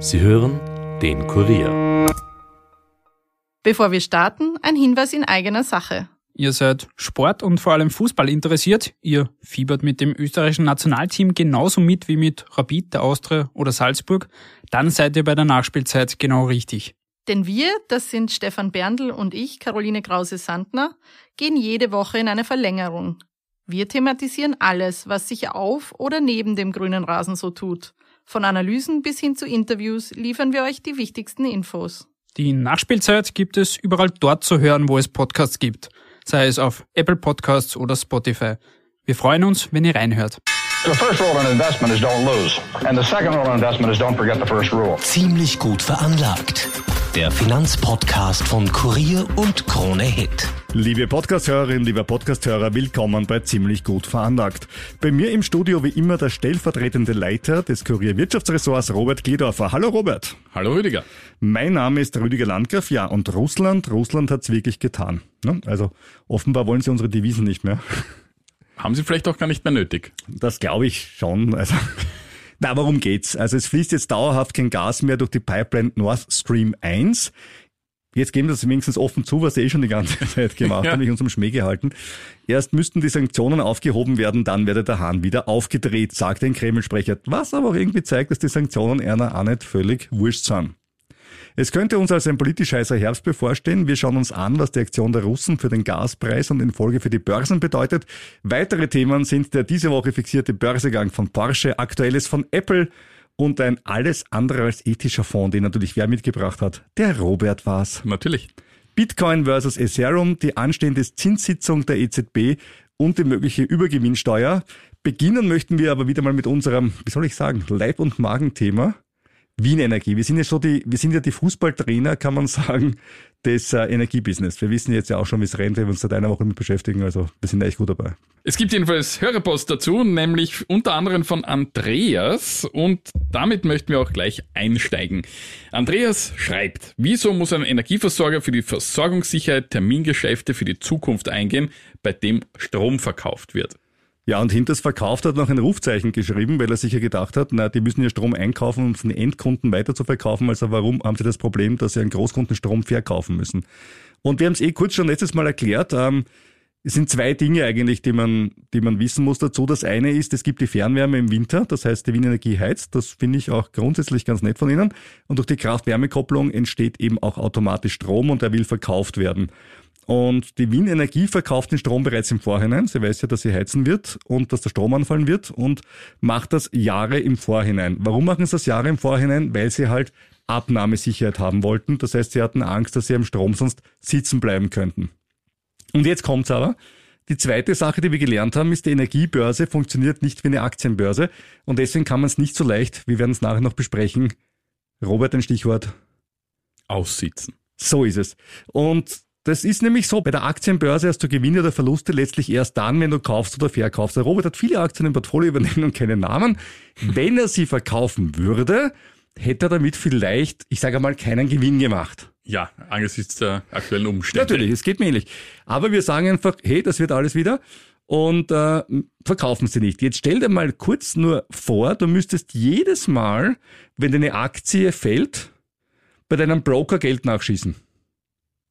Sie hören den Kurier. Bevor wir starten, ein Hinweis in eigener Sache. Ihr seid Sport und vor allem Fußball interessiert. Ihr fiebert mit dem österreichischen Nationalteam genauso mit wie mit Rapid, der Austria oder Salzburg. Dann seid ihr bei der Nachspielzeit genau richtig. Denn wir, das sind Stefan Berndl und ich, Caroline Krause-Sandner, gehen jede Woche in eine Verlängerung. Wir thematisieren alles, was sich auf oder neben dem grünen Rasen so tut. Von Analysen bis hin zu Interviews liefern wir euch die wichtigsten Infos. Die Nachspielzeit gibt es überall dort zu hören, wo es Podcasts gibt sei es auf Apple Podcasts oder Spotify. Wir freuen uns, wenn ihr reinhört. Ziemlich gut veranlagt. Der Finanzpodcast von Kurier und Krone Hit. Liebe Podcasthörerinnen, lieber Podcasthörer, willkommen bei Ziemlich gut veranlagt. Bei mir im Studio wie immer der stellvertretende Leiter des Kurier Wirtschaftsressorts, Robert Gliedorfer. Hallo Robert. Hallo Rüdiger. Mein Name ist Rüdiger Landgraf, ja, und Russland, Russland hat's wirklich getan. Ne? Also offenbar wollen sie unsere Devisen nicht mehr. Haben sie vielleicht auch gar nicht mehr nötig. Das glaube ich schon. Also na, warum geht's? Also es fließt jetzt dauerhaft kein Gas mehr durch die Pipeline Nord Stream 1. Jetzt geben wir das wenigstens offen zu, was sie eh schon die ganze Zeit gemacht ja. haben, ich unserem Schmäh gehalten. Erst müssten die Sanktionen aufgehoben werden, dann werde der Hahn wieder aufgedreht, sagt ein Kreml-Sprecher. Was aber auch irgendwie zeigt, dass die Sanktionen einer auch nicht völlig wurscht sind. Es könnte uns als ein politisch heißer Herbst bevorstehen. Wir schauen uns an, was die Aktion der Russen für den Gaspreis und in Folge für die Börsen bedeutet. Weitere Themen sind der diese Woche fixierte Börsegang von Porsche, aktuelles von Apple und ein alles andere als ethischer Fonds, den natürlich wer mitgebracht hat. Der Robert war's. Natürlich. Bitcoin versus Ethereum, die anstehende Zinssitzung der EZB und die mögliche Übergewinnsteuer. Beginnen möchten wir aber wieder mal mit unserem, wie soll ich sagen, Leib- und Magenthema. Wien Energie. Wir sind ja so die, wir sind ja die Fußballtrainer, kann man sagen, des äh, Energiebusiness. Wir wissen jetzt ja auch schon, wie es rennt, wenn wir uns seit einer Woche mit beschäftigen. Also wir sind echt gut dabei. Es gibt jedenfalls Hörerpost dazu, nämlich unter anderem von Andreas und damit möchten wir auch gleich einsteigen. Andreas schreibt, wieso muss ein Energieversorger für die Versorgungssicherheit Termingeschäfte für die Zukunft eingehen, bei dem Strom verkauft wird? Ja, und Hinters verkauft hat noch ein Rufzeichen geschrieben, weil er sich ja gedacht hat, na, die müssen ja Strom einkaufen, um den Endkunden weiter zu verkaufen. Also warum haben sie das Problem, dass sie einen Großkunden Strom verkaufen müssen? Und wir haben es eh kurz schon letztes Mal erklärt. Ähm, es sind zwei Dinge eigentlich, die man, die man wissen muss dazu. Das eine ist, es gibt die Fernwärme im Winter, das heißt, die Windenergie heizt. Das finde ich auch grundsätzlich ganz nett von Ihnen. Und durch die Kraft-Wärme-Kopplung entsteht eben auch automatisch Strom und der will verkauft werden. Und die Wien Energie verkauft den Strom bereits im Vorhinein. Sie weiß ja, dass sie heizen wird und dass der Strom anfallen wird und macht das Jahre im Vorhinein. Warum machen sie das Jahre im Vorhinein? Weil sie halt Abnahmesicherheit haben wollten. Das heißt, sie hatten Angst, dass sie am Strom sonst sitzen bleiben könnten. Und jetzt kommt's aber. Die zweite Sache, die wir gelernt haben, ist, die Energiebörse funktioniert nicht wie eine Aktienbörse und deswegen kann man es nicht so leicht, wir werden es nachher noch besprechen. Robert, ein Stichwort. Aussitzen. So ist es. Und das ist nämlich so, bei der Aktienbörse hast du Gewinne oder Verluste letztlich erst dann, wenn du kaufst oder verkaufst. Der Robert hat viele Aktien im Portfolio übernehmen und keine Namen. Wenn er sie verkaufen würde, hätte er damit vielleicht, ich sage einmal, keinen Gewinn gemacht. Ja, angesichts der aktuellen Umstände. Natürlich, es geht mir ähnlich. Aber wir sagen einfach, hey, das wird alles wieder und äh, verkaufen sie nicht. Jetzt stell dir mal kurz nur vor, du müsstest jedes Mal, wenn deine Aktie fällt, bei deinem Broker Geld nachschießen.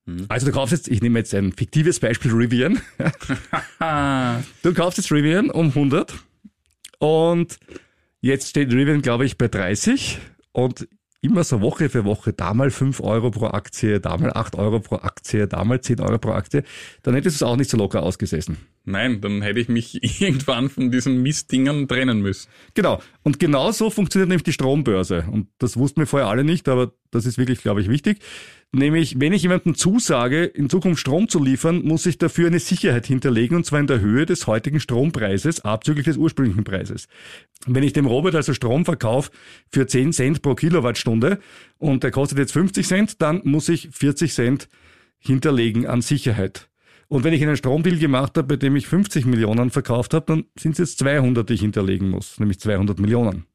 Mhm. Also du kaufst jetzt, ich nehme jetzt ein fiktives Beispiel, Rivian. du kaufst jetzt Rivian um 100 und jetzt steht Rivian, glaube ich, bei 30 und immer so Woche für Woche, da mal 5 Euro pro Aktie, da mal 8 Euro pro Aktie, da mal 10 Euro pro Aktie, dann hättest du es auch nicht so locker ausgesessen. Nein, dann hätte ich mich irgendwann von diesen Mistdingern trennen müssen. Genau. Und genau so funktioniert nämlich die Strombörse. Und das wussten wir vorher alle nicht, aber das ist wirklich, glaube ich, wichtig. Nämlich, wenn ich jemandem zusage, in Zukunft Strom zu liefern, muss ich dafür eine Sicherheit hinterlegen, und zwar in der Höhe des heutigen Strompreises, abzüglich des ursprünglichen Preises. Wenn ich dem Robert also Strom verkaufe für 10 Cent pro Kilowattstunde und der kostet jetzt 50 Cent, dann muss ich 40 Cent hinterlegen an Sicherheit. Und wenn ich einen Stromdeal gemacht habe, bei dem ich 50 Millionen verkauft habe, dann sind es jetzt 200, die ich hinterlegen muss, nämlich 200 Millionen.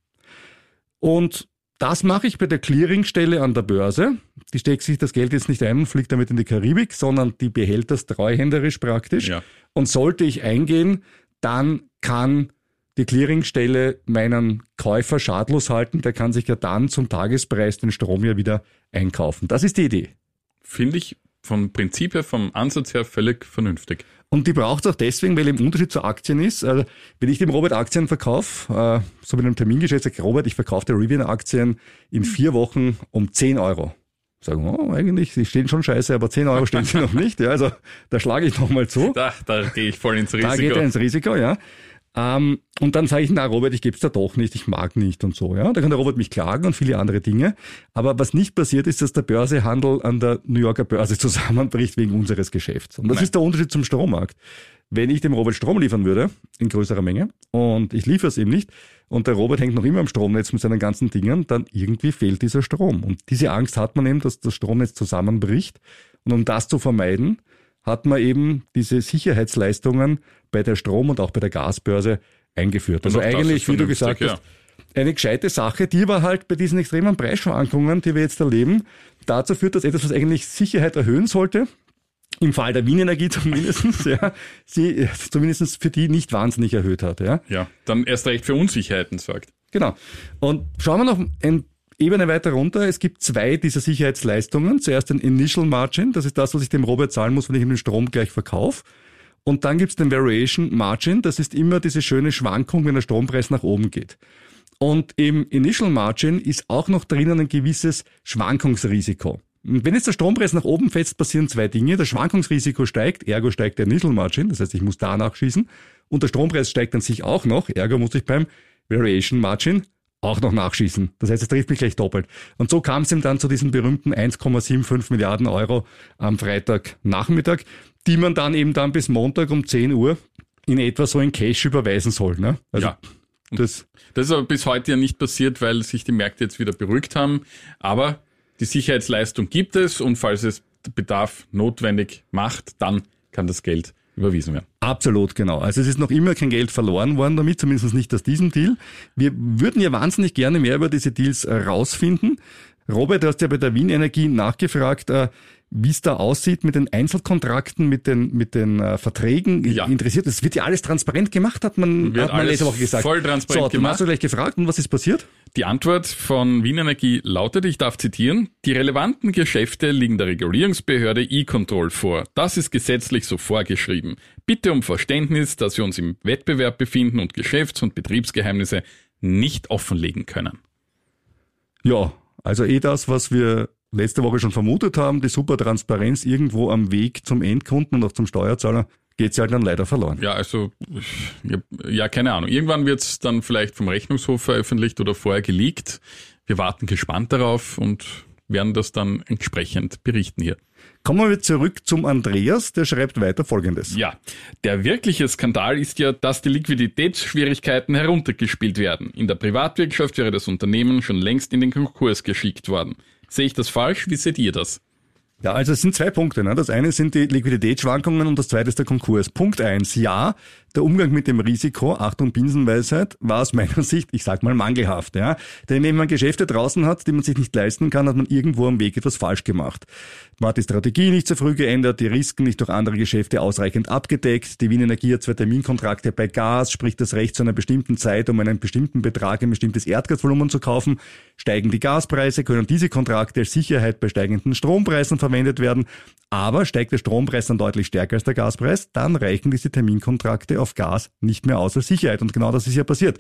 Und das mache ich bei der Clearingstelle an der Börse. Die steckt sich das Geld jetzt nicht ein und fliegt damit in die Karibik, sondern die behält das treuhänderisch praktisch. Ja. Und sollte ich eingehen, dann kann die Clearingstelle meinen Käufer schadlos halten, der kann sich ja dann zum Tagespreis den Strom ja wieder einkaufen. Das ist die Idee. Finde ich vom Prinzip her, vom Ansatz her völlig vernünftig. Und die braucht es auch deswegen, weil im Unterschied zu Aktien ist, also wenn ich dem Robert Aktien verkaufe, äh, so mit einem Termingeschäft, sage Robert, ich verkaufe der Rivian Aktien in vier Wochen um 10 Euro. Sagen, oh, eigentlich, sie stehen schon scheiße, aber 10 Euro stehen sie noch nicht. Ja, also da schlage ich nochmal zu. Da, da gehe ich voll ins Risiko. Da geht er ins Risiko, ja. Ähm, und dann sage ich, na Robert, ich gebe es da doch nicht, ich mag nicht und so. Ja, Da kann der Robert mich klagen und viele andere Dinge. Aber was nicht passiert ist, dass der Börsehandel an der New Yorker Börse zusammenbricht wegen unseres Geschäfts. Und das Nein. ist der Unterschied zum Strommarkt. Wenn ich dem Robert Strom liefern würde, in größerer Menge, und ich liefere es ihm nicht, und der Robert hängt noch immer am Stromnetz mit seinen ganzen Dingen, dann irgendwie fehlt dieser Strom. Und diese Angst hat man eben, dass das Stromnetz zusammenbricht. Und um das zu vermeiden, hat man eben diese Sicherheitsleistungen bei der Strom- und auch bei der Gasbörse eingeführt. Also eigentlich, wie du gesagt ja. hast, eine gescheite Sache, die aber halt bei diesen extremen Preisschwankungen, die wir jetzt erleben, dazu führt, dass etwas, was eigentlich Sicherheit erhöhen sollte, im Fall der Wienenergie zumindestens, ja, sie zumindestens für die nicht wahnsinnig erhöht hat. Ja, ja dann erst recht für Unsicherheiten sorgt. Genau. Und schauen wir noch ein Ebene weiter runter. Es gibt zwei dieser Sicherheitsleistungen. Zuerst den Initial Margin, das ist das, was ich dem Robert zahlen muss, wenn ich ihm den Strom gleich verkaufe. Und dann gibt's den Variation Margin, das ist immer diese schöne Schwankung, wenn der Strompreis nach oben geht. Und im Initial Margin ist auch noch drinnen ein gewisses Schwankungsrisiko. Wenn jetzt der Strompreis nach oben fetzt, passieren zwei Dinge. Das Schwankungsrisiko steigt, ergo steigt der Initial Margin, das heißt, ich muss da nachschießen. Und der Strompreis steigt an sich auch noch, ergo muss ich beim Variation Margin auch noch nachschießen. Das heißt, es trifft mich gleich doppelt. Und so kam es ihm dann zu diesen berühmten 1,75 Milliarden Euro am Freitagnachmittag, die man dann eben dann bis Montag um 10 Uhr in etwa so in Cash überweisen soll. Ne? Also ja. Das, das ist aber bis heute ja nicht passiert, weil sich die Märkte jetzt wieder beruhigt haben. Aber die Sicherheitsleistung gibt es und falls es Bedarf notwendig macht, dann kann das Geld überwiesen werden. Absolut, genau. Also es ist noch immer kein Geld verloren worden damit, zumindest nicht aus diesem Deal. Wir würden ja wahnsinnig gerne mehr über diese Deals rausfinden. Robert, du hast ja bei der Wien Energie nachgefragt, äh, wie es da aussieht mit den Einzelkontrakten, mit den, mit den äh, Verträgen. Ja. Interessiert, es wird ja alles transparent gemacht, hat man, wird hat man letzte Woche gesagt. Voll transparent so, gemacht. Hast du gleich gefragt und was ist passiert? Die Antwort von Wien Energie lautet, ich darf zitieren, die relevanten Geschäfte liegen der Regulierungsbehörde E-Control vor. Das ist gesetzlich so vorgeschrieben. Bitte um Verständnis, dass wir uns im Wettbewerb befinden und Geschäfts- und Betriebsgeheimnisse nicht offenlegen können. Ja, also eh das, was wir letzte Woche schon vermutet haben, die super Transparenz irgendwo am Weg zum Endkunden und auch zum Steuerzahler geht sie halt dann leider verloren. Ja, also ja, keine Ahnung. Irgendwann wird es dann vielleicht vom Rechnungshof veröffentlicht oder vorher geleakt. Wir warten gespannt darauf und werden das dann entsprechend berichten hier. Kommen wir zurück zum Andreas, der schreibt weiter Folgendes. Ja, der wirkliche Skandal ist ja, dass die Liquiditätsschwierigkeiten heruntergespielt werden. In der Privatwirtschaft wäre das Unternehmen schon längst in den Konkurs geschickt worden. Sehe ich das falsch? Wie seht ihr das? Ja, also es sind zwei Punkte. Ne? Das eine sind die Liquiditätsschwankungen und das zweite ist der Konkurs. Punkt eins, ja, der Umgang mit dem Risiko, Achtung Binsenweisheit, war aus meiner Sicht, ich sag mal, mangelhaft. Ja? Denn wenn man Geschäfte draußen hat, die man sich nicht leisten kann, hat man irgendwo am Weg etwas falsch gemacht. Man hat die Strategie nicht so früh geändert, die Risiken nicht durch andere Geschäfte ausreichend abgedeckt. Die Wien Energie hat zwei Terminkontrakte bei Gas, sprich das Recht zu einer bestimmten Zeit, um einen bestimmten Betrag, ein bestimmtes Erdgasvolumen zu kaufen. Steigen die Gaspreise, können diese Kontrakte als Sicherheit bei steigenden Strompreisen verwendet werden. Aber steigt der Strompreis dann deutlich stärker als der Gaspreis, dann reichen diese Terminkontrakte auf Gas nicht mehr aus als Sicherheit. Und genau das ist ja passiert.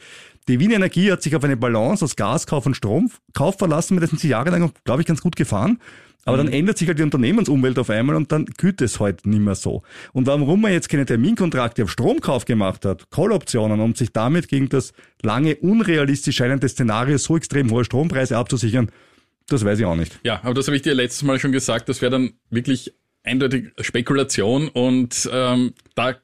Die Wien Energie hat sich auf eine Balance aus Gaskauf und Stromkauf verlassen, mit der sind sie jahrelang, glaube ich, ganz gut gefahren. Aber mhm. dann ändert sich halt die Unternehmensumwelt auf einmal und dann kühlt es halt nicht mehr so. Und warum man jetzt keine Terminkontrakte auf Stromkauf gemacht hat, Call-Optionen, um sich damit gegen das lange unrealistisch scheinende Szenario so extrem hohe Strompreise abzusichern, das weiß ich auch nicht. Ja, aber das habe ich dir letztes Mal schon gesagt, das wäre dann wirklich eindeutig Spekulation und ähm, da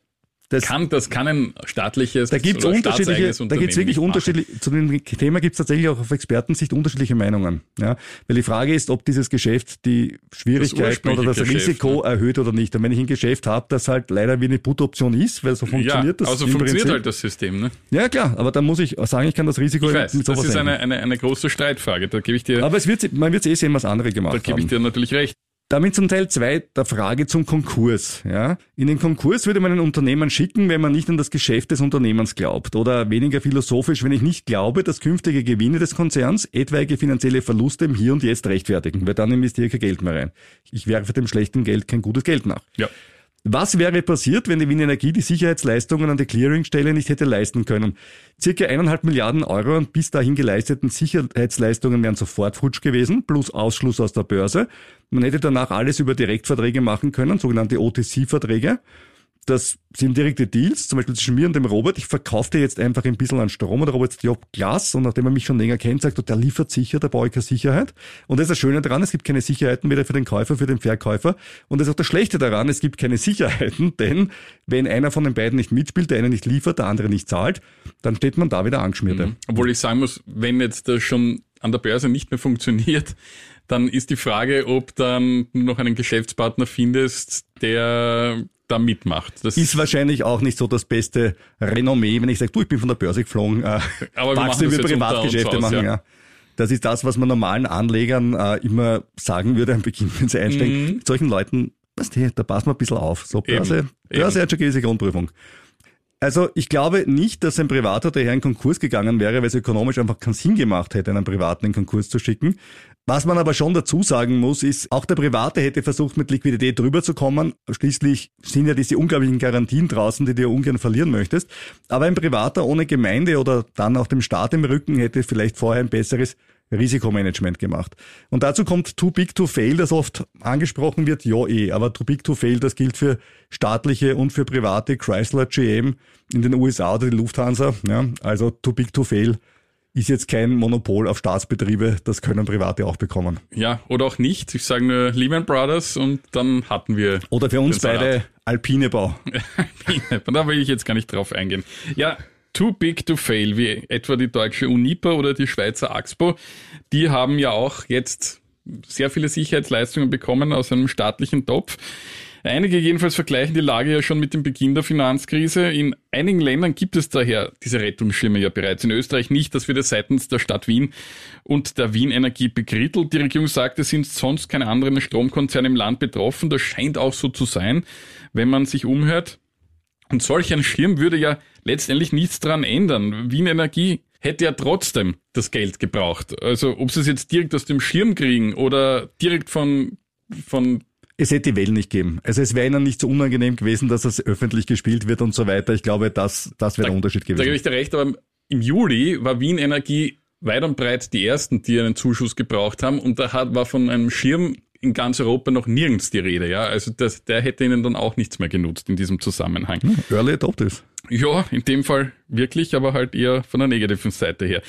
das kann, das kann ein staatliches da gibt's unterschiedliche, Da gibt's wirklich unterschiedlich, zu dem Thema gibt's tatsächlich auch auf Expertensicht unterschiedliche Meinungen. Ja? Weil die Frage ist, ob dieses Geschäft die Schwierigkeiten das oder das Geschäft, Risiko ne? erhöht oder nicht. Und wenn ich ein Geschäft habe, das halt leider wie eine Put-Option ist, weil so funktioniert ja, das. Also funktioniert Prinzip. halt das System, ne? Ja klar, aber da muss ich sagen, ich kann das Risiko ich weiß, mit sowas Das ist eine, eine, eine große Streitfrage, da gebe ich dir. Aber es wird, man wird eh sehen, was andere gemacht Da gebe ich dir natürlich recht. Damit zum Teil zwei der Frage zum Konkurs. Ja? In den Konkurs würde man ein Unternehmen schicken, wenn man nicht an das Geschäft des Unternehmens glaubt. Oder weniger philosophisch, wenn ich nicht glaube, dass künftige Gewinne des Konzerns etwaige finanzielle Verluste im Hier und Jetzt rechtfertigen, weil dann investiere ich kein Geld mehr rein. Ich werfe dem schlechten Geld kein gutes Geld nach. Ja. Was wäre passiert, wenn die Wien Energie die Sicherheitsleistungen an der Clearingstelle nicht hätte leisten können? Circa eineinhalb Milliarden Euro an bis dahin geleisteten Sicherheitsleistungen wären sofort futsch gewesen, plus Ausschluss aus der Börse. Man hätte danach alles über Direktverträge machen können, sogenannte OTC-Verträge. Das sind direkte Deals, zum Beispiel zwischen mir und dem Robert. Ich verkaufe dir jetzt einfach ein bisschen an Strom und der Robert sagt, ja, Glas. Und nachdem er mich schon länger kennt, sagt er, der liefert sicher, da brauche ich keine Sicherheit. Und das ist das Schöne daran, es gibt keine Sicherheiten weder für den Käufer, für den Verkäufer. Und das ist auch das Schlechte daran, es gibt keine Sicherheiten, denn wenn einer von den beiden nicht mitspielt, der eine nicht liefert, der andere nicht zahlt, dann steht man da wieder angeschmiert. Mhm. Obwohl ich sagen muss, wenn jetzt das schon an der Börse nicht mehr funktioniert, dann ist die Frage, ob dann noch einen Geschäftspartner findest, der da mitmacht. Das ist wahrscheinlich auch nicht so das beste Renommee, wenn ich sage, du, ich bin von der Börse geflogen, äh, aber wir machen wir Privatgeschäfte aus, machen. Ja. ja. Das ist das, was man normalen Anlegern äh, immer sagen würde am Beginn, wenn sie einsteigen. Mhm. Mit solchen Leuten, weißt du, da passen wir ein bisschen auf. So Börse, Eben. Börse Eben. hat schon gewisse Grundprüfung. Also ich glaube nicht, dass ein Privater daher in Konkurs gegangen wäre, weil es ökonomisch einfach keinen Sinn gemacht hätte, einen Privaten in Konkurs zu schicken. Was man aber schon dazu sagen muss, ist, auch der Private hätte versucht, mit Liquidität drüber zu kommen. Schließlich sind ja diese unglaublichen Garantien draußen, die du ungern verlieren möchtest. Aber ein Privater ohne Gemeinde oder dann auch dem Staat im Rücken hätte vielleicht vorher ein besseres Risikomanagement gemacht. Und dazu kommt Too Big to Fail, das oft angesprochen wird, ja eh, aber Too Big to Fail, das gilt für staatliche und für private Chrysler, GM in den USA oder die Lufthansa. Ja, also Too Big to Fail ist jetzt kein Monopol auf Staatsbetriebe, das können Private auch bekommen. Ja, oder auch nicht. Ich sage nur Lehman Brothers und dann hatten wir. Oder für uns beide Alpine Bau. Alpine, da will ich jetzt gar nicht drauf eingehen. Ja, too big to fail, wie etwa die deutsche Unipa oder die Schweizer Axpo. Die haben ja auch jetzt sehr viele Sicherheitsleistungen bekommen aus einem staatlichen Topf. Einige jedenfalls vergleichen die Lage ja schon mit dem Beginn der Finanzkrise. In einigen Ländern gibt es daher diese Rettungsschirme ja bereits. In Österreich nicht. Das wird seitens der Stadt Wien und der Wien Energie bekrittelt. Die Regierung sagt, es sind sonst keine anderen Stromkonzerne im Land betroffen. Das scheint auch so zu sein, wenn man sich umhört. Und solch ein Schirm würde ja letztendlich nichts dran ändern. Wien Energie hätte ja trotzdem das Geld gebraucht. Also ob sie es jetzt direkt aus dem Schirm kriegen oder direkt von, von es hätte die Wellen nicht geben. Also es wäre ihnen nicht so unangenehm gewesen, dass es öffentlich gespielt wird und so weiter. Ich glaube, das, das wäre der Unterschied gewesen. Da gebe ich dir recht, aber im Juli war Wien Energie weit und breit die ersten, die einen Zuschuss gebraucht haben und da hat, war von einem Schirm in ganz Europa noch nirgends die Rede, ja. Also das, der hätte ihnen dann auch nichts mehr genutzt in diesem Zusammenhang. Hm, early Adopters. Ja, in dem Fall wirklich, aber halt eher von der negativen Seite her.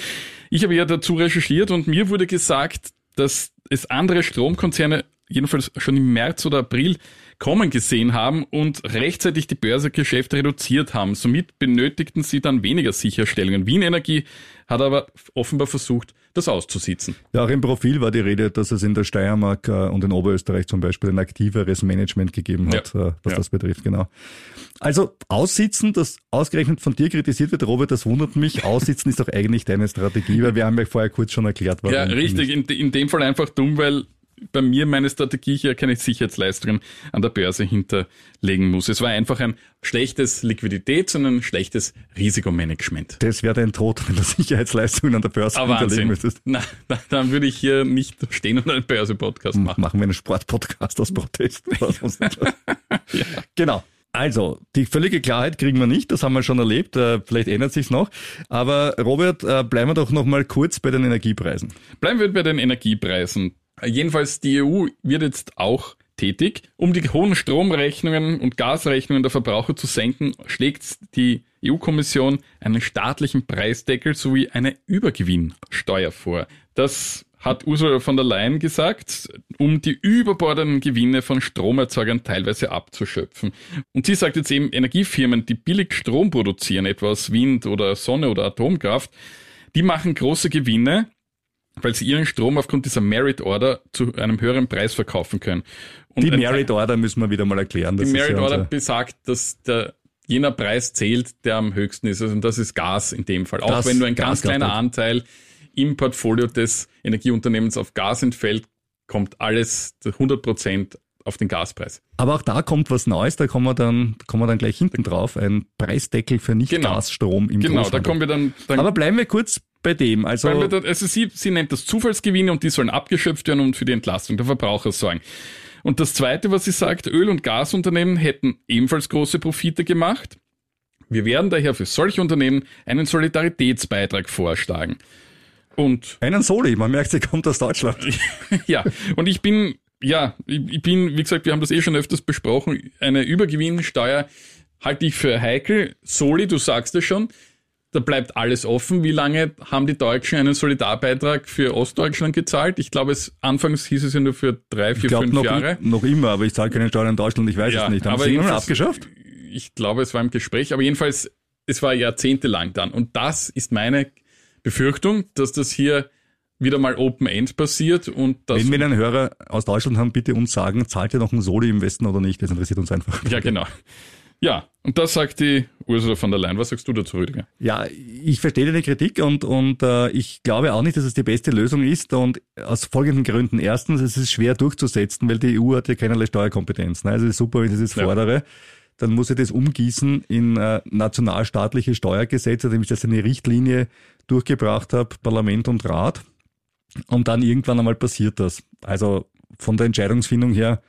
Ich habe ja dazu recherchiert und mir wurde gesagt, dass es andere Stromkonzerne jedenfalls schon im März oder April kommen gesehen haben und rechtzeitig die Börsegeschäfte reduziert haben. Somit benötigten sie dann weniger Sicherstellungen. Wien Energie hat aber offenbar versucht, das auszusitzen. Ja, auch im Profil war die Rede, dass es in der Steiermark äh, und in Oberösterreich zum Beispiel ein aktiveres Management gegeben hat, ja. Äh, was ja. das betrifft, genau. Also aussitzen, das ausgerechnet von dir kritisiert wird, Robert, das wundert mich. Aussitzen ist doch eigentlich deine Strategie, weil wir haben ja vorher kurz schon erklärt, warum. Ja, richtig. In, in dem Fall einfach dumm, weil bei mir meine Strategie hier keine Sicherheitsleistungen an der Börse hinterlegen muss. Es war einfach ein schlechtes Liquidität, sondern ein schlechtes Risikomanagement. Das wäre dein Tod, wenn du Sicherheitsleistungen an der Börse Aber ah, hinterlegen müsstest. Na, dann würde ich hier nicht stehen und einen Börse-Podcast machen. Machen wir einen Sport-Podcast aus Protest. ja. Genau. Also, die völlige Klarheit kriegen wir nicht, das haben wir schon erlebt, äh, vielleicht ändert sich's noch. Aber Robert, äh, bleiben wir doch noch mal kurz bei den Energiepreisen. Bleiben wir bei den Energiepreisen. Jedenfalls die EU wird jetzt auch tätig. Um die hohen Stromrechnungen und Gasrechnungen der Verbraucher zu senken, schlägt die EU-Kommission einen staatlichen Preisdeckel sowie eine Übergewinnsteuer vor. Das hat Ursula von der Leyen gesagt, um die überbordenden Gewinne von Stromerzeugern teilweise abzuschöpfen. Und sie sagt jetzt eben, Energiefirmen, die billig Strom produzieren, etwa aus Wind oder Sonne oder Atomkraft, die machen große Gewinne, weil sie ihren Strom aufgrund dieser Merit Order zu einem höheren Preis verkaufen können. Und die Merit Order müssen wir wieder mal erklären. Die Merit ja Order besagt, dass der jener Preis zählt, der am höchsten ist. Also, und das ist Gas in dem Fall. Auch wenn nur ein ganz kleiner Anteil im Portfolio des Energieunternehmens auf Gas entfällt, kommt alles 100 Prozent auf den Gaspreis. Aber auch da kommt was Neues, da kommen wir dann, kommen wir dann gleich hinten drauf, ein Preisdeckel für Nicht-Gasstrom genau. im Genau, da kommen wir dann, dann Aber bleiben wir kurz bei dem. Also, also sie, sie nennt das Zufallsgewinne und die sollen abgeschöpft werden und für die Entlastung der Verbraucher sorgen. Und das Zweite, was sie sagt, Öl- und Gasunternehmen hätten ebenfalls große Profite gemacht. Wir werden daher für solche Unternehmen einen Solidaritätsbeitrag vorschlagen. Und einen Soli, man merkt, sie kommt aus Deutschland. ja, und ich bin, ja, ich ich bin, wie gesagt, wir haben das eh schon öfters besprochen, eine Übergewinnsteuer halte ich für heikel. Soli, du sagst es schon, da bleibt alles offen. Wie lange haben die Deutschen einen Solidarbeitrag für Ostdeutschland gezahlt? Ich glaube, es anfangs hieß es ja nur für drei, vier, Ich glaube fünf noch, Jahre. noch immer, aber ich zahle keine Steuern in Deutschland, ich weiß Ja, es nicht. Haben aber sie irgendwann abgeschafft? Ich glaube, es war im Gespräch, aber jedenfalls, es war jahrzehntelang dann. Und das ist meine Befürchtung, dass das hier wieder mal Open End passiert und das. Wenn wir einen Hörer aus Deutschland haben, bitte uns sagen, zahlt ihr noch ein Soli im Westen oder nicht? Das interessiert uns einfach. ja, genau. Ja, und das sagt die Ursula von der Leyen. Was sagst du dazu, Rüdiger? Ja, ich verstehe deine Kritik und, und äh, ich glaube auch nicht, dass es die beste Lösung ist und aus folgenden Gründen. Erstens, es ist schwer durchzusetzen, weil die EU hat ja keinerlei Steuerkompetenz. Ne? Also es ist super, wenn ich das jetzt Ja. fordere. Dann muss ich das umgießen in äh, nationalstaatliche Steuergesetze, indem ich das in eine Richtlinie durchgebracht habe, Parlament und Rat. Und dann irgendwann einmal passiert das. Also von der Entscheidungsfindung her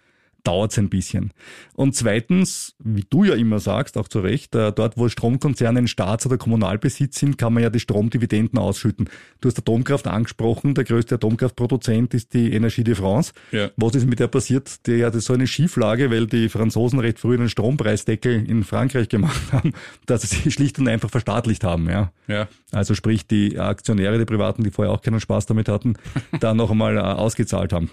dauert es ein bisschen. Und zweitens, wie du ja immer sagst, auch zu Recht, äh, dort wo Stromkonzerne in Staats- oder Kommunalbesitz sind, kann man ja die Stromdividenden ausschütten. Du hast Atomkraft angesprochen, der größte Atomkraftproduzent ist die Energie de France. Ja. Was ist mit der passiert? Die hatte so eine Schieflage, weil die Franzosen recht früh einen Strompreisdeckel in Frankreich gemacht haben, dass sie sie schlicht und einfach verstaatlicht haben. Ja. Ja. Also sprich die Aktionäre, die Privaten, die vorher auch keinen Spaß damit hatten, dann noch einmal äh, ausgezahlt haben.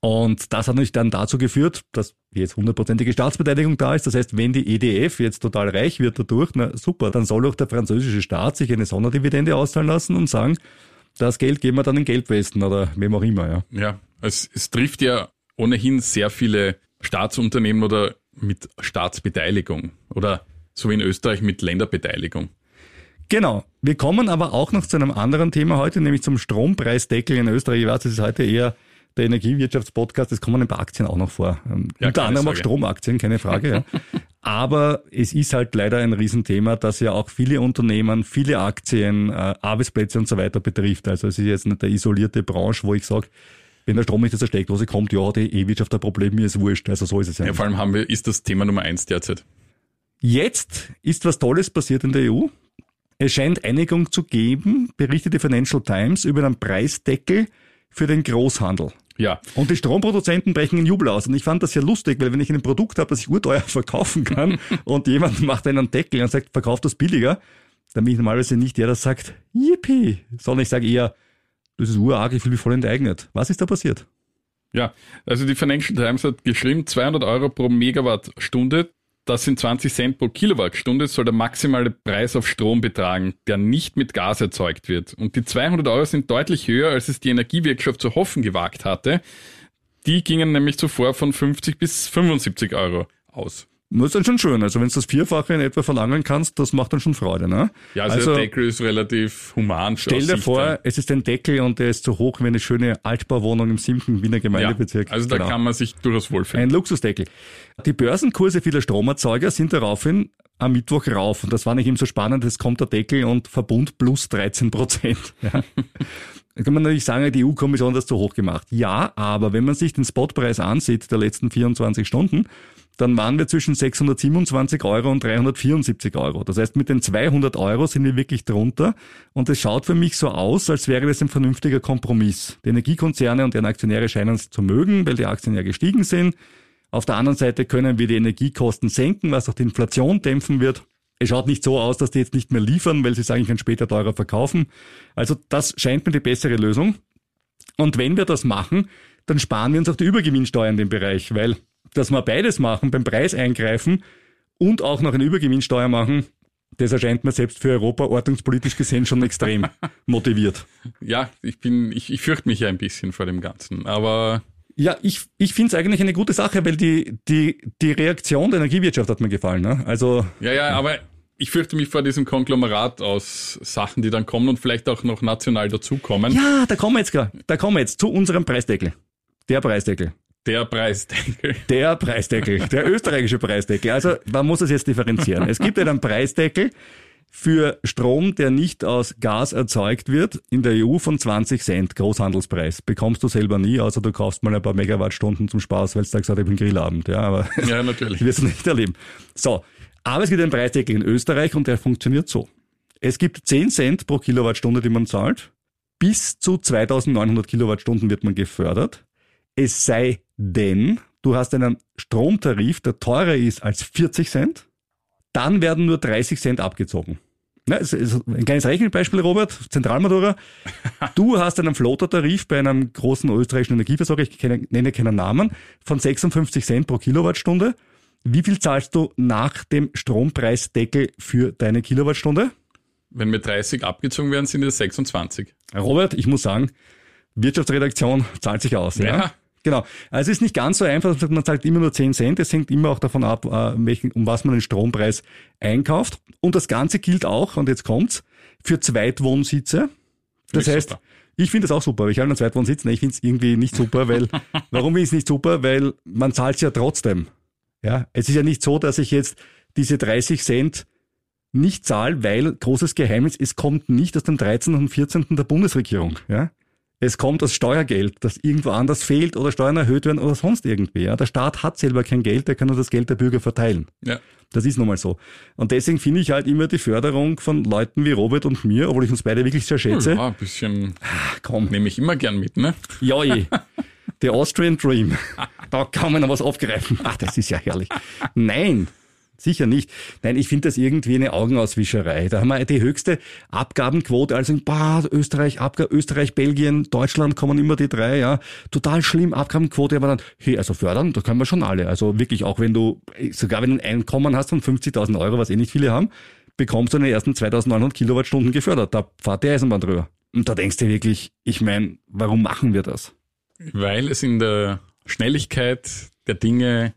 Und das hat natürlich dann dazu geführt, dass jetzt hundertprozentige Staatsbeteiligung da ist. Das heißt, wenn die EDF jetzt total reich wird dadurch, na super, dann soll auch der französische Staat sich eine Sonderdividende auszahlen lassen und sagen, das Geld geben wir dann in Gelbwesten oder wem auch immer. Ja. Ja, es, es trifft ja ohnehin sehr viele Staatsunternehmen oder mit Staatsbeteiligung oder so wie in Österreich mit Länderbeteiligung. Genau. Wir kommen aber auch noch zu einem anderen Thema heute, nämlich zum Strompreisdeckel in Österreich. Ich weiß, das ist heute eher der Energiewirtschaftspodcast, das kommen ein paar Aktien auch noch vor. Ähm, Ja, Unter anderem auch Sorge. Stromaktien, keine Frage. ja. Aber es ist halt leider ein Riesenthema, das ja auch viele Unternehmen, viele Aktien, äh, Arbeitsplätze und so weiter betrifft. Also es ist jetzt nicht eine isolierte Branche, wo ich sage, wenn der Strom nicht aus der Steckdose kommt, ja, die E-Wirtschaft ein Problem, mir ist wurscht. Also so ist es ja. Ja, vor allem haben wir, ist das Thema Nummer eins derzeit. Jetzt ist was Tolles passiert in der EU. Es scheint Einigung zu geben, berichtet die Financial Times, über einen Preisdeckel für den Großhandel. Ja, Und die Stromproduzenten brechen in Jubel aus. Und ich fand das ja lustig, weil wenn ich ein Produkt habe, das ich urteuer verkaufen kann und jemand macht einen Deckel und sagt, verkauf das billiger, dann bin ich normalerweise nicht der, der sagt, yippie, sondern ich sage eher, das ist urarg, ich fühle mich voll enteignet. Was ist da passiert? ja. Also die Financial Times hat geschrieben, 200 Euro pro Megawattstunde, das sind 20 Cent pro Kilowattstunde, soll der maximale Preis auf Strom betragen, der nicht mit Gas erzeugt wird. Und die 200 Euro sind deutlich höher, als es die Energiewirtschaft zu hoffen gewagt hatte. Die gingen nämlich zuvor von 50 bis 75 Euro aus. Das ist dann schon schön. Also wenn du das Vierfache in etwa verlangen kannst, das macht dann schon Freude. Ne? Ja, also, der Deckel ist relativ human. Stell dir vor, ja. es ist ein Deckel und der ist so hoch wie eine schöne Altbauwohnung im siebten Wiener ja, Gemeindebezirk. also da Genau. kann man sich durchaus wohlfühlen. Ein Luxusdeckel. Die Börsenkurse vieler Stromerzeuger sind daraufhin am Mittwoch rauf. Und das war nicht eben so spannend. Es kommt der Deckel und Verbund plus 13 Prozent. Ja. Da kann man natürlich sagen, die EU-Kommission hat das zu hoch gemacht. Ja, aber wenn man sich den Spotpreis ansieht der letzten 24 Stunden, dann waren wir zwischen 627 Euro und 374 Euro. Das heißt, mit den 200 Euro sind wir wirklich drunter. Und es schaut für mich so aus, als wäre das ein vernünftiger Kompromiss. Die Energiekonzerne und deren Aktionäre scheinen es zu mögen, weil die Aktien ja gestiegen sind. Auf der anderen Seite können wir die Energiekosten senken, was auch die Inflation dämpfen wird. Es schaut nicht so aus, dass die jetzt nicht mehr liefern, weil sie sagen, ich kann später teurer verkaufen. Also das scheint mir die bessere Lösung. Und wenn wir das machen, dann sparen wir uns auch die Übergewinnsteuer in dem Bereich, weil dass wir beides machen, beim Preis eingreifen und auch noch eine Übergewinnsteuer machen, das erscheint mir selbst für Europa ordnungspolitisch gesehen schon extrem motiviert. Ja, ich bin, ich, ich fürchte mich ja ein bisschen vor dem Ganzen. Aber Ja, ich, ich finde es eigentlich eine gute Sache, weil die, die, die Reaktion der Energiewirtschaft hat mir gefallen. Ne? Also ja, ja, aber ich fürchte mich vor diesem Konglomerat aus Sachen, die dann kommen und vielleicht auch noch national dazukommen. Ja, da kommen wir jetzt, da kommen wir jetzt zu unserem Preisdeckel. Der Preisdeckel. Der Preisdeckel. Der Preisdeckel, der österreichische Preisdeckel. Also man muss es jetzt differenzieren. Es gibt einen Preisdeckel für Strom, der nicht aus Gas erzeugt wird, in der EU von 20 Cent Großhandelspreis. Bekommst du selber nie, außer du kaufst mal ein paar Megawattstunden zum Spaß, weil du sagst, ich bin Grillabend. Ja, aber Ja, natürlich. wirst du nicht erleben. So, aber es gibt einen Preisdeckel in Österreich und der funktioniert so. Es gibt 10 Cent pro Kilowattstunde, die man zahlt. Bis zu 2900 Kilowattstunden wird man gefördert. Es sei denn, du hast einen Stromtarif, der teurer ist als 40 Cent, dann werden nur 30 Cent abgezogen. Es ist ein kleines Rechenbeispiel, Robert, Zentralmatura. Du hast einen Floater-Tarif bei einem großen österreichischen Energieversorger, ich kenne, nenne keinen Namen, von 56 Cent pro Kilowattstunde. Wie viel zahlst du nach dem Strompreisdeckel für deine Kilowattstunde? Wenn mir 30 abgezogen werden, sind es 26. Robert, ich muss sagen, Wirtschaftsredaktion zahlt sich aus. Ja. Ja. Genau. Also es ist nicht ganz so einfach, man zahlt immer nur 10 Cent, es hängt immer auch davon ab, äh, um was man den Strompreis einkauft. Und das Ganze gilt auch, und jetzt kommt's, für Zweitwohnsitze. Das ich heißt, super. ich finde das auch super, aber ich habe einen Zweitwohnsitz, ne, ich finde es irgendwie nicht super, weil, warum ist es nicht super? Weil man zahlt ja trotzdem. Ja, es ist ja nicht so, dass ich jetzt diese 30 Cent nicht zahle, weil, großes Geheimnis, es kommt nicht aus dem 13. und 14. der Bundesregierung. Ja? Es kommt aus Steuergeld, das irgendwo anders fehlt oder Steuern erhöht werden oder sonst irgendwie. Ja? Der Staat hat selber kein Geld, der kann nur das Geld der Bürger verteilen. Ja. Das ist nun mal so. Und deswegen finde ich halt immer die Förderung von Leuten wie Robert und mir, obwohl ich uns beide wirklich sehr schätze. Ja, ein bisschen Ach, komm, nehme ich immer gern mit, ne? Joi, der Austrian Dream. Da kann man noch was aufgreifen. Ach, das ist ja herrlich. Nein, sicher nicht. Nein, ich finde das irgendwie eine Augenauswischerei. Da haben wir die höchste Abgabenquote. Also, bah, Österreich, Abga Österreich, Belgien, Deutschland kommen immer die drei, ja. Total schlimm, Abgabenquote, aber dann, hey, also fördern, da können wir schon alle. Also wirklich, auch wenn du, sogar wenn du ein Einkommen hast von 50.000 Euro, was eh nicht viele haben, bekommst du in den ersten 2.900 Kilowattstunden gefördert. Da fahrt die Eisenbahn drüber. Und da denkst du wirklich, ich meine, warum machen wir das? Weil es in der Schnelligkeit der Dinge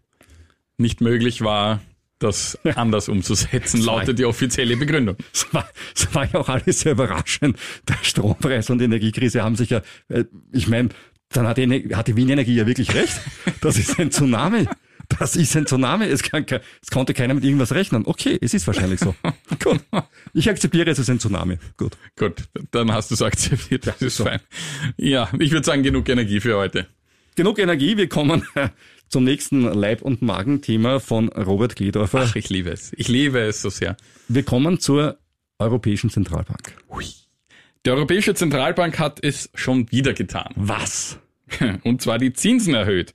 nicht möglich war, das anders umzusetzen, lautet die offizielle Begründung. Es war, es war ja auch alles sehr überraschend. Der Strompreis und die Energiekrise haben sich ja, äh, ich meine, dann hat die, hat die Wien Energie ja wirklich recht. Das ist ein Tsunami. Das ist ein Tsunami. Es, kann, es konnte keiner mit irgendwas rechnen. Okay, es ist wahrscheinlich so. Gut. Ich akzeptiere, es ist ein Tsunami. Gut. Gut, dann hast du es akzeptiert, das ist so. fein. Ja, ich würde sagen, genug Energie für heute. Genug Energie. Wir kommen zum nächsten Leib- und Magenthema von Robert Gledorfer. Ach, ich liebe es. Ich liebe es so sehr. Wir kommen zur Europäischen Zentralbank. Die Europäische Zentralbank hat es schon wieder getan. Was? Und zwar die Zinsen erhöht.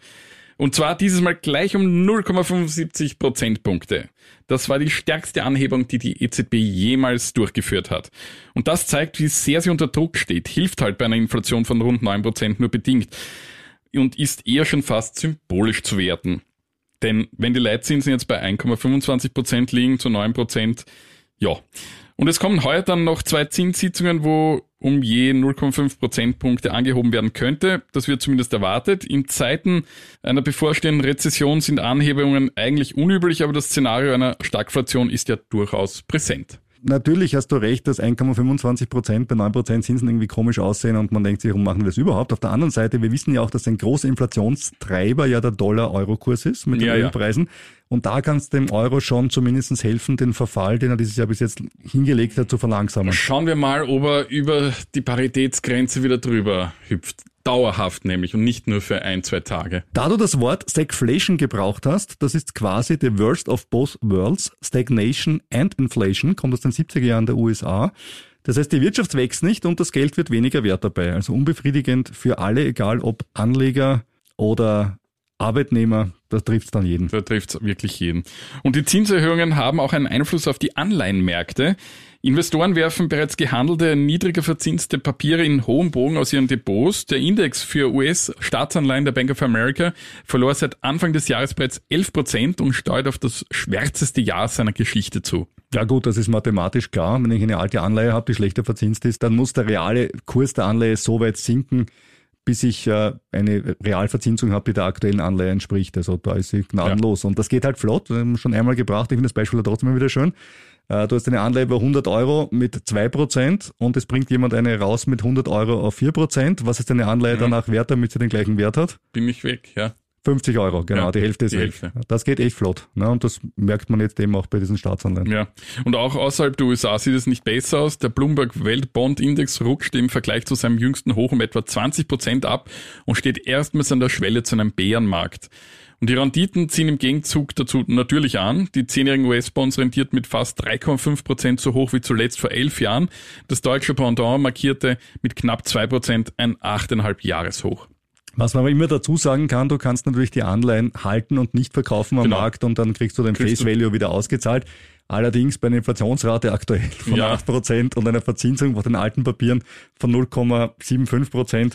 Und zwar dieses Mal gleich um 0,75 Prozentpunkte. Das war die stärkste Anhebung, die die EZB jemals durchgeführt hat. Und das zeigt, wie sehr sie unter Druck steht. Hilft halt bei einer Inflation von rund 9 Prozent nur bedingt. Und ist eher schon fast symbolisch zu werten. Denn wenn die Leitzinsen jetzt bei 1,25 Prozent liegen zu 9 Prozent, ja. Und es kommen heuer dann noch zwei Zinssitzungen, wo um je 0,5 Prozentpunkte angehoben werden könnte. Das wird zumindest erwartet. In Zeiten einer bevorstehenden Rezession sind Anhebungen eigentlich unüblich, aber das Szenario einer Stagflation ist ja durchaus präsent. Natürlich hast du recht, dass 1,25 Prozent bei 9 Prozent Zinsen irgendwie komisch aussehen und man denkt sich, warum machen wir das überhaupt? Auf der anderen Seite, wir wissen ja auch, dass ein großer Inflationstreiber ja der Dollar-Euro-Kurs ist mit den Ja, ja. Ölpreisen. Und da kannst du dem Euro schon zumindest helfen, den Verfall, den er dieses Jahr bis jetzt hingelegt hat, zu verlangsamen. Schauen wir mal, ob er über die Paritätsgrenze wieder drüber hüpft. Dauerhaft nämlich und nicht nur für ein, zwei Tage. Da du das Wort Stagflation gebraucht hast, das ist quasi the worst of both worlds, Stagnation and Inflation, kommt aus den 70er Jahren der USA. Das heißt, die Wirtschaft wächst nicht und das Geld wird weniger wert dabei. Also unbefriedigend für alle, egal ob Anleger oder Arbeitnehmer, das trifft dann jeden. Da trifft wirklich jeden. Und die Zinserhöhungen haben auch einen Einfluss auf die Anleihenmärkte. Investoren werfen bereits gehandelte, niedriger verzinste Papiere in hohem Bogen aus ihren Depots. Der Index für US-Staatsanleihen der Bank of America verlor seit Anfang des Jahres bereits 11 Prozent und steuert auf das schwärzeste Jahr seiner Geschichte zu. Ja gut, das ist mathematisch klar. Wenn ich eine alte Anleihe habe, die schlechter verzinst ist, dann muss der reale Kurs der Anleihe so weit sinken, bis ich äh, eine Realverzinsung habe, die der aktuellen Anleihe entspricht. Also da ist sie gnadenlos. Und das geht halt flott. Wir haben schon einmal gebracht. Ich finde das Beispiel trotzdem wieder schön. Äh, du hast eine Anleihe über 100 Euro mit 2% und es bringt jemand eine raus mit 100 Euro auf 4%. Was ist deine Anleihe Ja. danach wert, damit sie den gleichen Wert hat? Bin ich weg, ja. 50 Euro, genau, Ja, die Hälfte ist die weg. Hälfte. Das geht echt flott. Ne? Und das merkt man jetzt eben auch bei diesen Staatsanleihen. Ja. Und auch außerhalb der USA sieht es nicht besser aus. Der Bloomberg Weltbond-Index rutscht im Vergleich zu seinem jüngsten Hoch um etwa 20 Prozent ab und steht erstmals an der Schwelle zu einem Bärenmarkt. Und die Renditen ziehen im Gegenzug dazu natürlich an. Die 10-jährigen US-Bonds rentiert mit fast 3,5 Prozent so hoch wie zuletzt vor elf Jahren. Das deutsche Pendant markierte mit knapp 2 Prozent ein 8,5 Jahreshoch. Was man aber immer dazu sagen kann, du kannst natürlich die Anleihen halten und nicht verkaufen am Genau. Markt und dann kriegst du den Kriegst Face Value wieder ausgezahlt. Allerdings bei einer Inflationsrate aktuell von Ja. 8% und einer Verzinsung von den alten Papieren von 0,75%.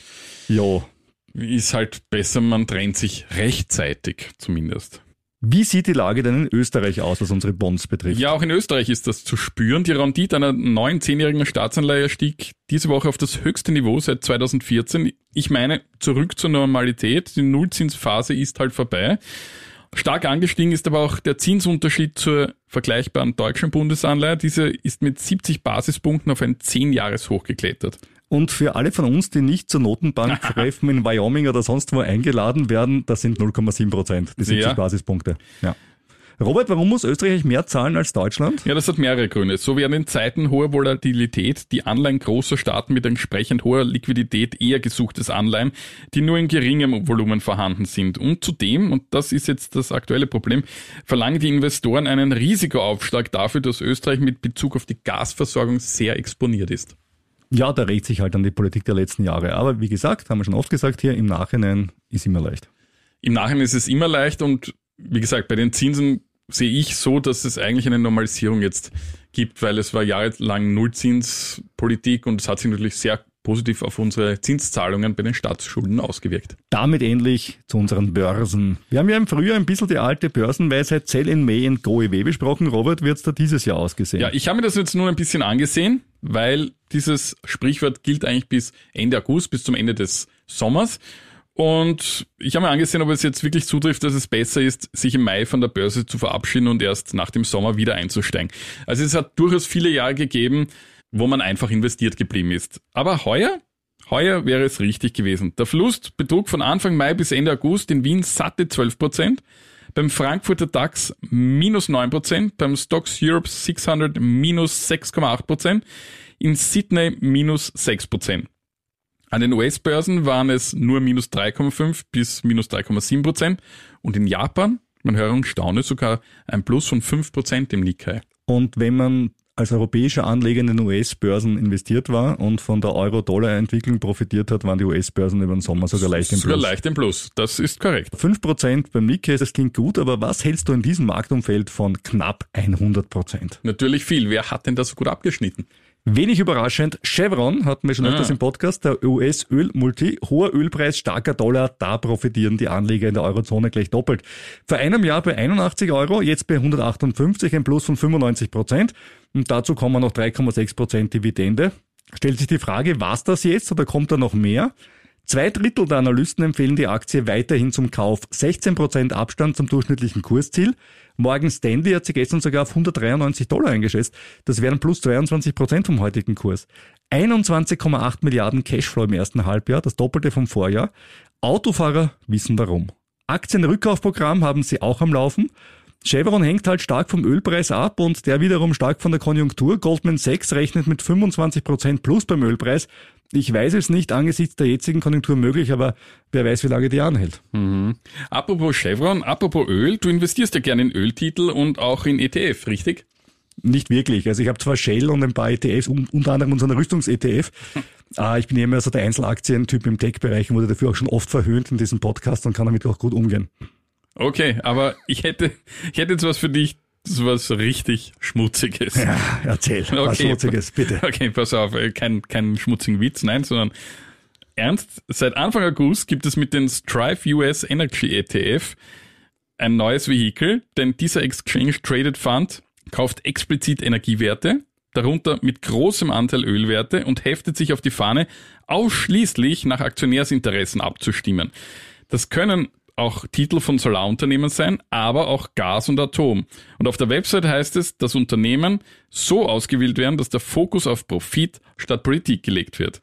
Jo. Ist halt besser, man trennt sich rechtzeitig zumindest. Wie sieht die Lage denn in Österreich aus, was unsere Bonds betrifft? Ja, auch in Österreich ist das zu spüren. Die Rendite einer neuen zehnjährigen Staatsanleihe stieg diese Woche auf das höchste Niveau seit 2014. Ich meine, zurück zur Normalität. Die Nullzinsphase ist halt vorbei. Stark angestiegen ist aber auch der Zinsunterschied zur vergleichbaren deutschen Bundesanleihe. Diese ist mit 70 Basispunkten auf ein 10-Jahres-Hoch geklettert. Und für alle von uns, die nicht zur Notenbanktreffen in Wyoming oder sonst wo eingeladen werden, das sind 0,7 Prozent, die 70 Ja. Basispunkte. Ja. Robert, warum muss Österreich mehr zahlen als Deutschland? Ja, das hat mehrere Gründe. So werden in Zeiten hoher Volatilität die Anleihen großer Staaten mit entsprechend hoher Liquidität eher gesuchtes Anleihen, die nur in geringem Volumen vorhanden sind. Und zudem, und das ist jetzt das aktuelle Problem, verlangen die Investoren einen Risikoaufschlag dafür, dass Österreich mit Bezug auf die Gasversorgung sehr exponiert ist. Ja, da regt sich halt an die Politik der letzten Jahre. Aber wie gesagt, haben wir schon oft gesagt hier, im Nachhinein ist immer leicht. Im Nachhinein ist es immer leicht und wie gesagt, bei den Zinsen sehe ich so, dass es eigentlich eine Normalisierung jetzt gibt, weil es war jahrelang Nullzinspolitik und es hat sich natürlich sehr positiv auf unsere Zinszahlungen bei den Staatsschulden ausgewirkt. Damit endlich zu unseren Börsen. Wir haben ja im Frühjahr ein bisschen die alte Börsenweisheit Sell in May and Go away besprochen. Robert, wird's da dieses Jahr ausgesehen? Ja, ich habe mir das jetzt nur ein bisschen angesehen, weil dieses Sprichwort gilt eigentlich bis Ende August, bis zum Ende des Sommers. Und ich habe mir angesehen, ob es jetzt wirklich zutrifft, dass es besser ist, sich im Mai von der Börse zu verabschieden und erst nach dem Sommer wieder einzusteigen. Also es hat durchaus viele Jahre gegeben, wo man einfach investiert geblieben ist. Aber heuer, heuer wäre es richtig gewesen. Der Verlust betrug von Anfang Mai bis Ende August in Wien satte 12 Prozent. Beim Frankfurter DAX minus 9%, beim Stocks Europe 600 minus 6,8%, in Sydney minus 6%. An den US-Börsen waren es nur minus 3,5 bis minus 3,7% und in Japan, man höre und staune, sogar ein Plus von 5% im Nikkei. Und wenn man als europäischer Anleger in den US-Börsen investiert war und von der Euro-Dollar-Entwicklung profitiert hat, waren die US-Börsen über den Sommer sogar leicht im Sogar Plus. leicht im Plus, das ist korrekt. 5% beim Nikkei, das klingt gut, aber was hältst du in diesem Marktumfeld von knapp 100%? Natürlich viel. Wer hat denn da so gut abgeschnitten? Wenig überraschend, Chevron hatten wir schon Ah. öfters im Podcast, der US-Öl-Multi, hoher Ölpreis, starker Dollar, da profitieren die Anleger in der Eurozone gleich doppelt. Vor einem Jahr bei 81 Euro, jetzt bei 158, ein Plus von 95 Prozent. Und dazu kommen noch 3,6 Prozent Dividende. Stellt sich die Frage, was das jetzt oder kommt da noch mehr? Zwei Drittel der Analysten empfehlen die Aktie weiterhin zum Kauf. 16% Abstand zum durchschnittlichen Kursziel. Morgan Stanley hat sie gestern sogar auf 193 Dollar eingeschätzt. Das wären plus 22% vom heutigen Kurs. 21,8 Milliarden Cashflow im ersten Halbjahr, das Doppelte vom Vorjahr. Autofahrer wissen warum. Aktienrückkaufprogramm haben sie auch am Laufen. Chevron hängt halt stark vom Ölpreis ab und der wiederum stark von der Konjunktur. Goldman Sachs rechnet mit 25% plus beim Ölpreis. Ich weiß es nicht angesichts der jetzigen Konjunktur möglich, aber wer weiß, wie lange die anhält. Apropos Chevron, apropos Öl, du investierst ja gerne in Öltitel und auch in ETF, richtig? Nicht wirklich. Also ich habe zwar Shell und ein paar ETFs, un- unter anderem unseren Rüstungs-ETF. Äh, ich bin immer so der Einzelaktientyp im Tech-Bereich und wurde dafür auch schon oft verhöhnt in diesem Podcast und kann damit auch gut umgehen. Okay, aber ich hätte, ich hätte jetzt was für dich, so was richtig Schmutziges. Ja, erzähl. Was Okay. Schmutziges, bitte. Okay, pass auf, äh, kein, kein schmutzigen Witz, nein, sondern ernst. Seit Anfang August gibt es mit den Strive US Energy ETF ein neues Vehikel, denn dieser Exchange Traded Fund kauft explizit Energiewerte, darunter mit großem Anteil Ölwerte und heftet sich auf die Fahne, ausschließlich nach Aktionärsinteressen abzustimmen. Das können auch Titel von Solarunternehmen sein, aber auch Gas und Atom. Und auf der Website heißt es, dass Unternehmen so ausgewählt werden, dass der Fokus auf Profit statt Politik gelegt wird.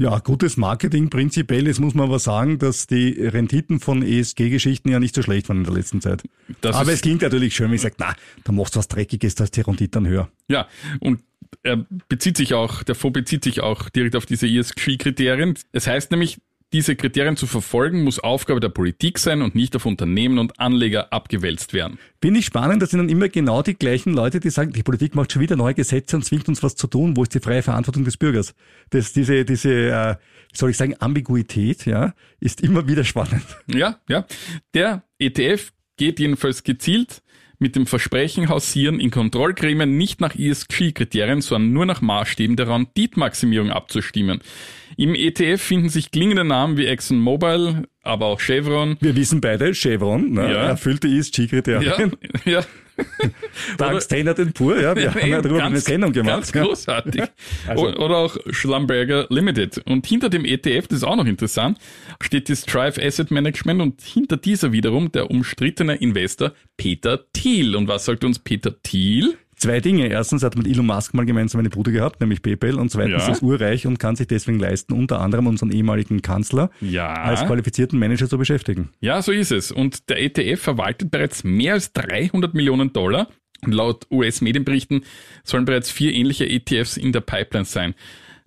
Ja, gutes Marketing prinzipiell. Jetzt muss man aber sagen, dass die Renditen von ESG-Geschichten ja nicht so schlecht waren in der letzten Zeit. Das aber es klingt natürlich schön, wenn ich sage, na, da machst du was Dreckiges, da ist die Rendite dann höher. Ja, und er bezieht sich auch, der Fonds bezieht sich auch direkt auf diese ESG-Kriterien. Es heißt nämlich, diese Kriterien zu verfolgen, muss Aufgabe der Politik sein und nicht auf Unternehmen und Anleger abgewälzt werden. Finde ich spannend, das sind dann immer genau die gleichen Leute, die sagen, die Politik macht schon wieder neue Gesetze und zwingt uns was zu tun. Wo ist die freie Verantwortung des Bürgers? Das, diese, diese, äh, soll ich sagen, Ambiguität, ja, ist immer wieder spannend. Ja, ja. Der ETF geht jedenfalls gezielt mit dem Versprechen hausieren, in Kontrollgremien nicht nach ESG-Kriterien, sondern nur nach Maßstäben der Renditmaximierung abzustimmen. Im ETF finden sich klingende Namen wie ExxonMobil, aber auch Chevron. Wir wissen beide, Chevron ne, Ja. erfüllt die Ja, ESG-Kriterien. ja. Dank Standard Poor, ja, wir haben ja darüber eine Sendung gemacht. Ganz ja. großartig. Also- Oder auch Schlumberger Limited. Und hinter dem ETF, das ist auch noch interessant, steht das Strive Asset Management und hinter dieser wiederum der umstrittene Investor Peter Thiel. Und was sagt uns Peter Thiel? Zwei Dinge. Erstens hat mit Elon Musk mal gemeinsam eine Bude gehabt, nämlich PayPal. Und zweitens Ja. ist urreich und kann sich deswegen leisten, unter anderem unseren ehemaligen Kanzler Ja. als qualifizierten Manager zu beschäftigen. Ja, so ist es. Und der ETF verwaltet bereits mehr als 300 Millionen Dollar. Und laut US-Medienberichten sollen bereits vier ähnliche ETFs in der Pipeline sein.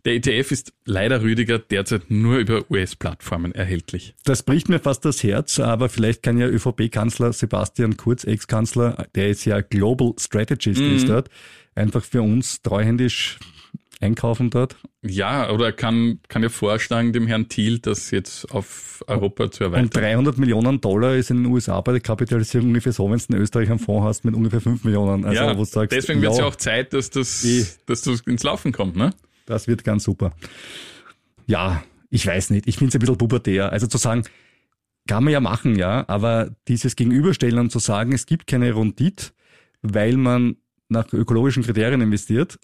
Der ETF ist leider, Rüdiger, derzeit nur über US-Plattformen erhältlich. Das bricht mir fast das Herz, aber vielleicht kann ja ÖVP-Kanzler Sebastian Kurz, Ex-Kanzler, der jetzt ja Global Strategist ist dort, einfach für uns treuhändisch einkaufen dort. Ja, oder kann, kann ja vorschlagen, dem Herrn Thiel das jetzt auf Europa zu Und erweitern. 300 Millionen Dollar ist in den USA bei der Kapitalisierung ungefähr so, wenn du in Österreich einen Fonds hast mit ungefähr 5 Millionen. Also ja, wo du sagst, deswegen wird es ja, auch Zeit, dass das, dass das ins Laufen kommt, ne? Das wird ganz super. Ja, ich weiß nicht. Ich finde es ein bisschen pubertär. Also zu sagen, kann man ja machen, ja, aber dieses Gegenüberstellen und zu sagen, es gibt keine Rundit, weil man nach ökologischen Kriterien investiert,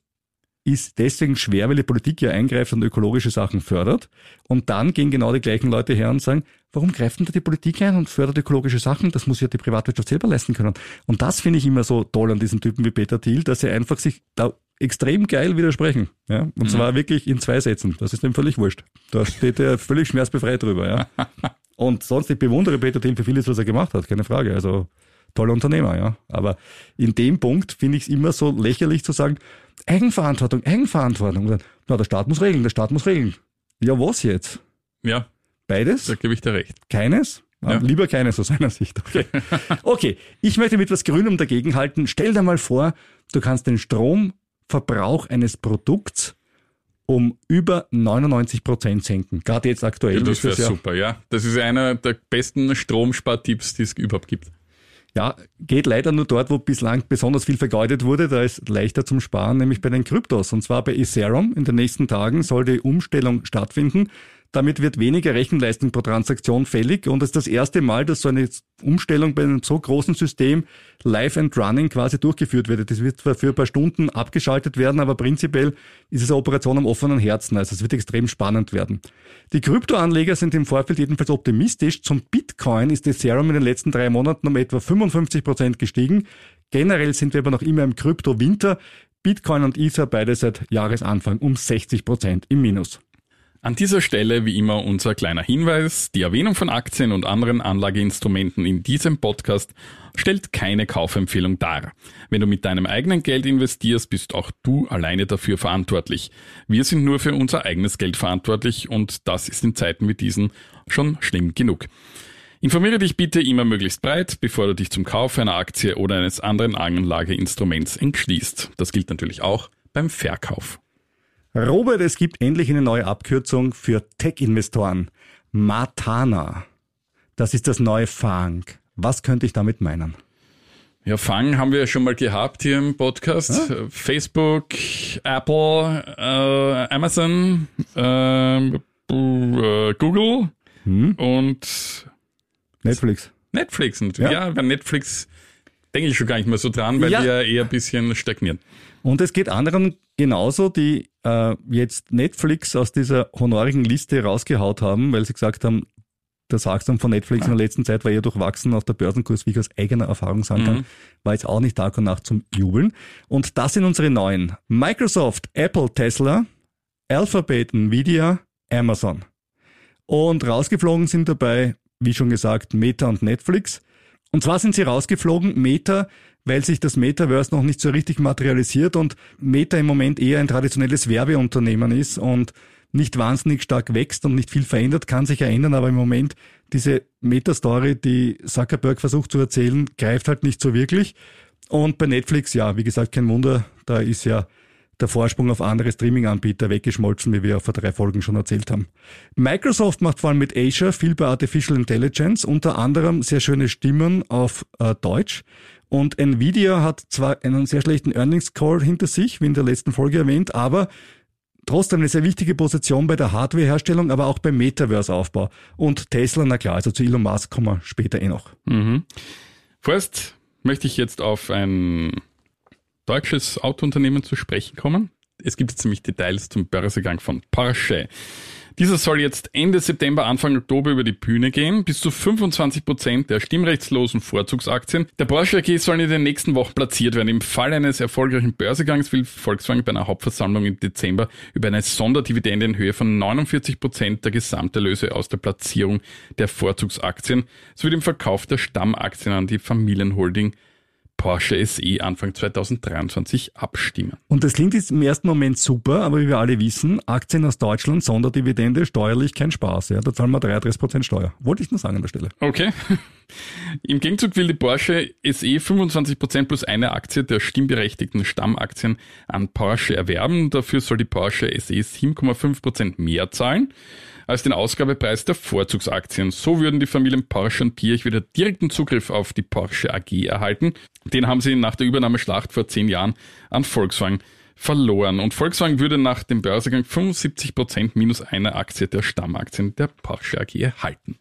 ist deswegen schwer, weil die Politik ja eingreift und ökologische Sachen fördert. Und dann gehen genau die gleichen Leute her und sagen, warum greift denn da die Politik ein und fördert ökologische Sachen? Das muss ja die Privatwirtschaft selber leisten können. Und das finde ich immer so toll an diesen Typen wie Peter Thiel, dass sie einfach sich da extrem geil widersprechen. Ja? Und zwar wirklich in zwei Sätzen. Das ist ihm völlig wurscht. Da steht er völlig schmerzbefreit drüber. Ja? Und sonst, ich bewundere Peter Thiel für vieles, was er gemacht hat, keine Frage. Also toller Unternehmer, ja. Aber in dem Punkt finde ich es immer so lächerlich zu sagen, Eigenverantwortung, Eigenverantwortung. Dann, na, der Staat muss regeln, der Staat muss regeln. Ja, was jetzt? Ja, Beides? da gebe ich dir recht. Keines? Ja. Lieber keines aus seiner Sicht. Okay. okay, ich möchte mit was Grünem dagegenhalten. Stell dir mal vor, du kannst den Stromverbrauch eines Produkts um über 99 Prozent senken. Gerade jetzt aktuell. Ja, das ist wäre ja, super, ja. Das ist einer der besten Stromspartipps, die es überhaupt gibt. ja, geht leider nur dort, wo bislang besonders viel vergeudet wurde. Da ist leichter zum Sparen, nämlich bei den Kryptos. Und zwar bei Ethereum. In den nächsten Tagen soll die Umstellung stattfinden. Damit wird weniger Rechenleistung pro Transaktion fällig und es ist das erste Mal, dass so eine Umstellung bei einem so großen System live and running quasi durchgeführt wird. Das wird zwar für ein paar Stunden abgeschaltet werden, aber prinzipiell ist es eine Operation am offenen Herzen. Also es wird extrem spannend werden. Die Kryptoanleger sind im Vorfeld jedenfalls optimistisch. Zum Bitcoin ist Ethereum in den letzten drei Monaten um etwa 55 Prozent gestiegen. Generell sind wir aber noch immer im Krypto-Winter. Bitcoin und Ether beide seit Jahresanfang um 60 Prozent im Minus. An dieser Stelle wie immer unser kleiner Hinweis. Die Erwähnung von Aktien und anderen Anlageinstrumenten in diesem Podcast stellt keine Kaufempfehlung dar. Wenn du mit deinem eigenen Geld investierst, bist auch du alleine dafür verantwortlich. Wir sind nur für unser eigenes Geld verantwortlich und das ist in Zeiten wie diesen schon schlimm genug. Informiere dich bitte immer möglichst breit, bevor du dich zum Kauf einer Aktie oder eines anderen Anlageinstruments entschließt. Das gilt natürlich auch beim Verkauf. Robert, es gibt endlich eine neue Abkürzung für Tech-Investoren. Matana. Das ist das neue Fang. Was könnte ich damit meinen? Ja, Fang haben wir ja schon mal gehabt hier im Podcast. Äh, Facebook, Apple, äh, Amazon, ähm, äh, Google und Netflix. Netflix. Und Ja. ja, bei Netflix denke ich schon gar nicht mehr so dran, weil Ja. die ja eher ein bisschen stagnieren. Und es geht anderen genauso, die äh, jetzt Netflix aus dieser honorigen Liste rausgehaut haben, weil sie gesagt haben, das Wachstum von Netflix in der letzten Zeit war eher durchwachsen aus der Börsenkurs, wie ich aus eigener Erfahrung sagen kann, Mhm. war jetzt auch nicht Tag und Nacht zum Jubeln. Und das sind unsere neuen. Microsoft, Apple, Tesla, Alphabet, Nvidia, Amazon. Und rausgeflogen sind dabei, wie schon gesagt, Meta und Netflix. Und zwar sind sie rausgeflogen, Meta, weil sich das Metaverse noch nicht so richtig materialisiert und Meta im Moment eher ein traditionelles Werbeunternehmen ist und nicht wahnsinnig stark wächst und nicht viel verändert, kann sich ja ändern, aber im Moment diese Meta-Story, die Zuckerberg versucht zu erzählen, greift halt nicht so wirklich. Und bei Netflix, ja, wie gesagt, kein Wunder, da ist ja der Vorsprung auf andere Streaming-Anbieter weggeschmolzen, wie wir vor drei Folgen schon erzählt haben. Microsoft macht vor allem mit Azure viel bei Artificial Intelligence, unter anderem sehr schöne Stimmen auf äh, Deutsch. Und Nvidia hat zwar einen sehr schlechten Earnings Call hinter sich, wie in der letzten Folge erwähnt, aber trotzdem eine sehr wichtige Position bei der Hardwareherstellung, aber auch beim Metaverse-Aufbau. Und Tesla, na klar, also zu Elon Musk kommen wir später eh noch. Mhm. Vorerst möchte ich jetzt auf ein deutsches Autounternehmen zu sprechen kommen. Es gibt jetzt nämlich Details zum Börsegang von Porsche. Dieser soll jetzt Ende September, Anfang Oktober über die Bühne gehen. Bis zu 25 Prozent der stimmrechtslosen Vorzugsaktien der Porsche AG sollen in den nächsten Wochen platziert werden. Im Fall eines erfolgreichen Börsegangs will Volkswagen bei einer Hauptversammlung im Dezember über eine Sonderdividende in Höhe von 49 Prozent der Gesamterlöse aus der Platzierung der Vorzugsaktien sowie dem Verkauf der Stammaktien an die Familienholding Porsche SE Anfang 2023 abstimmen. Und das klingt jetzt im ersten Moment super, aber wie wir alle wissen, Aktien aus Deutschland, Sonderdividende, steuerlich kein Spaß. Ja, da zahlen wir 33% Steuer. Wollte ich nur sagen an der Stelle. Okay. Im Gegenzug will die Porsche SE 25% plus eine Aktie der stimmberechtigten Stammaktien an Porsche erwerben. Dafür soll die Porsche SE 7,5% mehr zahlen als den Ausgabepreis der Vorzugsaktien. So würden die Familien Porsche und Pirch wieder direkten Zugriff auf die Porsche AG erhalten. Den haben sie nach der Übernahmeschlacht vor zehn Jahren an Volkswagen verloren. Und Volkswagen würde nach dem Börsegang 75% minus einer Aktie der Stammaktien der Porsche AG erhalten.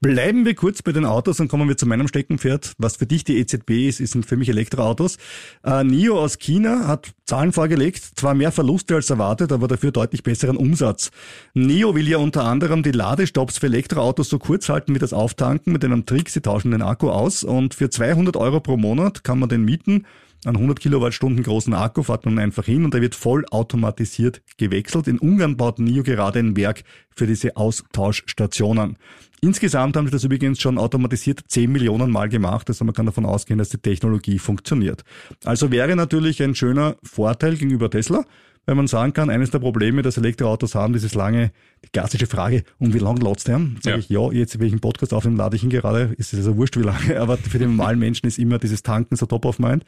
Bleiben wir kurz bei den Autos und kommen wir zu meinem Steckenpferd. Was für dich die EZB ist, sind für mich Elektroautos. Äh, NIO aus China hat Zahlen vorgelegt, zwar mehr Verluste als erwartet, aber dafür deutlich besseren Umsatz. NIO will ja unter anderem die Ladestops für Elektroautos so kurz halten wie das Auftanken mit einem Trick, sie tauschen den Akku aus und für 200 Euro pro Monat kann man den mieten. Einen 100 Kilowattstunden großen Akku fährt man einfach hin und der wird voll automatisiert gewechselt. In Ungarn baut NIO gerade ein Werk für diese Austauschstationen. Insgesamt haben sie das übrigens schon automatisiert 10 Millionen Mal gemacht, also man kann davon ausgehen, dass die Technologie funktioniert. Also wäre natürlich ein schöner Vorteil gegenüber Tesla, weil man sagen kann, eines der Probleme, das Elektroautos haben, dieses lange, die klassische Frage, um wie lange ladst du Sag Ja. ich, ja, jetzt, wenn ich einen Podcast aufnehme, lade ich ihn gerade, ist es also wurscht, wie lange, aber für den normalen Menschen ist immer dieses Tanken so top of mind.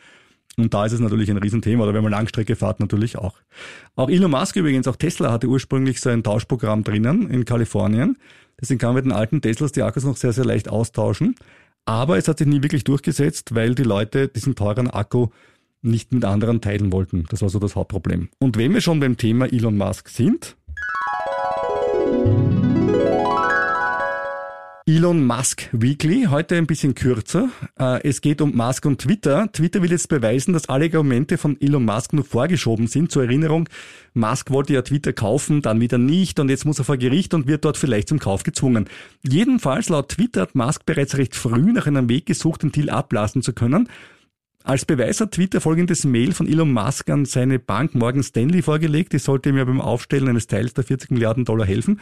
Und da ist es natürlich ein Riesenthema, oder wenn man Langstrecke fährt, natürlich auch. Auch Elon Musk übrigens, auch Tesla hatte ursprünglich so ein Tauschprogramm drinnen in Kalifornien. Deswegen kann man mit den alten Teslas die Akkus noch sehr, sehr leicht austauschen. Aber es hat sich nie wirklich durchgesetzt, weil die Leute diesen teuren Akku nicht mit anderen teilen wollten. Das war so das Hauptproblem. Und wenn wir schon beim Thema Elon Musk sind, Elon Musk Weekly, heute ein bisschen kürzer. Äh, Es geht um Musk und Twitter. Twitter will jetzt beweisen, dass alle Argumente von Elon Musk nur vorgeschoben sind. Zur Erinnerung, Musk wollte ja Twitter kaufen, dann wieder nicht und jetzt muss er vor Gericht und wird dort vielleicht zum Kauf gezwungen. Jedenfalls laut Twitter hat Musk bereits recht früh nach einem Weg gesucht, den Deal ablassen zu können. Als Beweis hat Twitter folgendes Mail von Elon Musk an seine Bank Morgan Stanley vorgelegt. Die sollte ihm ja beim Aufstellen eines Teils der 40 Milliarden Dollar helfen.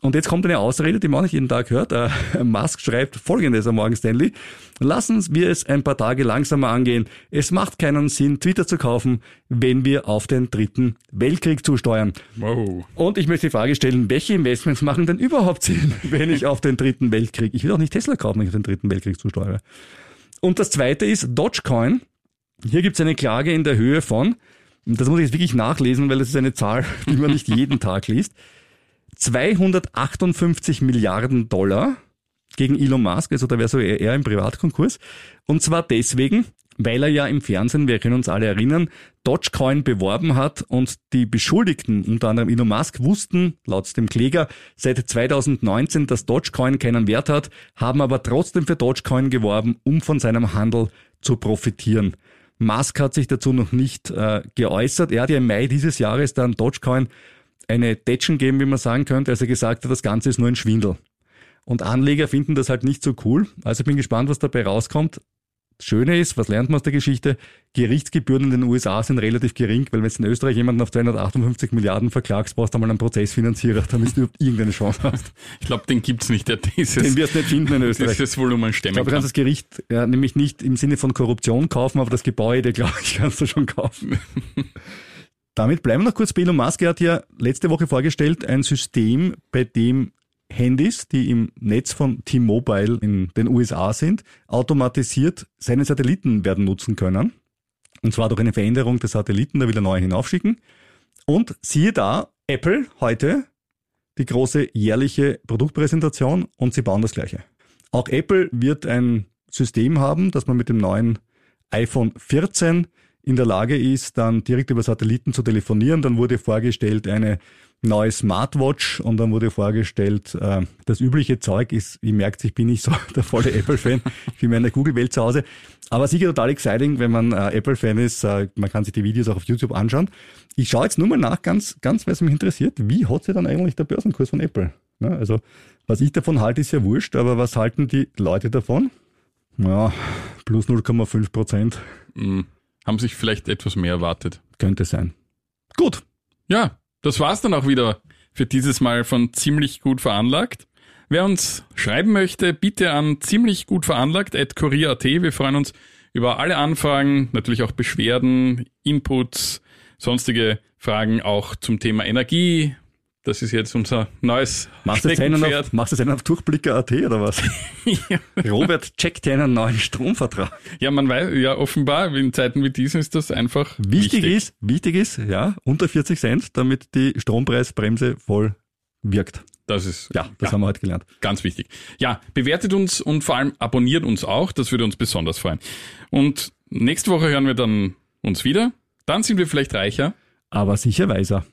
Und jetzt kommt eine Ausrede, die man auch nicht jeden Tag hört. Äh, Musk schreibt folgendes an Morgan Stanley. Lassen wir es ein paar Tage langsamer angehen. Es macht keinen Sinn, Twitter zu kaufen, wenn wir auf den dritten Weltkrieg zusteuern. Wow. Und ich möchte die Frage stellen, welche Investments machen denn überhaupt Sinn, wenn ich auf den dritten Weltkrieg, ich will auch nicht Tesla kaufen, wenn ich auf den dritten Weltkrieg zusteuere. Und das zweite ist Dogecoin. Hier gibt es eine Klage in der Höhe von, das muss ich jetzt wirklich nachlesen, weil das ist eine Zahl, die man nicht jeden Tag liest, 258 Milliarden Dollar gegen Elon Musk, also da wäre so eher im Privatkonkurs. Und zwar deswegen, weil er ja im Fernsehen, wir können uns alle erinnern, Dogecoin beworben hat und die Beschuldigten, unter anderem Elon Musk, wussten, laut dem Kläger, seit 2019, dass Dogecoin keinen Wert hat, haben aber trotzdem für Dogecoin geworben, um von seinem Handel zu profitieren. Musk hat sich dazu noch nicht äh, geäußert. Er hat ja im Mai dieses Jahres dann Dogecoin eine Tätschen geben, wie man sagen könnte, als er gesagt hat, das Ganze ist nur ein Schwindel. Und Anleger finden das halt nicht so cool. Also ich bin gespannt, was dabei rauskommt. Das Schöne ist, was lernt man aus der Geschichte? Gerichtsgebühren in den USA sind relativ gering, weil wenn du in Österreich jemanden auf 258 Milliarden verklagst, brauchst du einmal einen Prozessfinanzierer, damit du überhaupt irgendeine Chance hast. Ich glaube, den gibt's nicht, der dieses, Den wirst du nicht finden in Österreich. dieses Volumen Ich stemmen glaube, du kann. kannst das Gericht ja, nämlich nicht im Sinne von Korruption kaufen, aber das Gebäude, glaube ich, kannst du schon kaufen. Damit bleiben wir noch kurz bei Elon Musk. Er hat ja letzte Woche vorgestellt ein System, bei dem Handys, die im Netz von T-Mobile in den USA sind, automatisiert seine Satelliten werden nutzen können. Und zwar durch eine Veränderung der Satelliten, da will er neue hinaufschicken. Und siehe da, Apple heute die große jährliche Produktpräsentation und sie bauen das gleiche. Auch Apple wird ein System haben, dass man mit dem neuen iPhone 14 in der Lage ist, dann direkt über Satelliten zu telefonieren. Dann wurde vorgestellt eine neue Smartwatch und dann wurde vorgestellt, äh, das übliche Zeug ist, ihr merkt, ich bin nicht so der volle Apple-Fan, ich bin mehr in der Google-Welt zu Hause. Aber sicher total exciting, wenn man äh, Apple-Fan ist. Äh, man kann sich die Videos auch auf YouTube anschauen. Ich schaue jetzt nur mal nach, ganz, ganz, weil es mich interessiert, wie hat sich dann eigentlich der Börsenkurs von Apple? Ja, also, was ich davon halte, ist ja wurscht, aber was halten die Leute davon? Ja, plus 0,5 Prozent Hm, haben sich vielleicht etwas mehr erwartet. könnte sein. Gut, Ja, das war's dann auch wieder für dieses Mal von ziemlich gut veranlagt. Wer uns schreiben möchte, bitte an ziemlich gut veranlagt at kurier.at. Wir freuen uns über alle Anfragen, natürlich auch Beschwerden, Inputs, sonstige Fragen auch zum Thema Energie. Das ist jetzt unser neues machst du einen auf, machst du einen auf Durchblicker.at oder was? ja. Robert checkt einen neuen Stromvertrag. ja, man weiß, ja, offenbar, in Zeiten wie diesen ist das einfach Wichtig, ist, wichtig ist, ja, unter 40 Cent, damit die Strompreisbremse voll wirkt. Das ist Ja, das haben wir heute gelernt. Ganz wichtig. Ja, bewertet uns und vor allem abonniert uns auch. Das würde uns besonders freuen. Und nächste Woche hören wir dann uns wieder. Dann sind wir vielleicht reicher. Aber sicher weiser.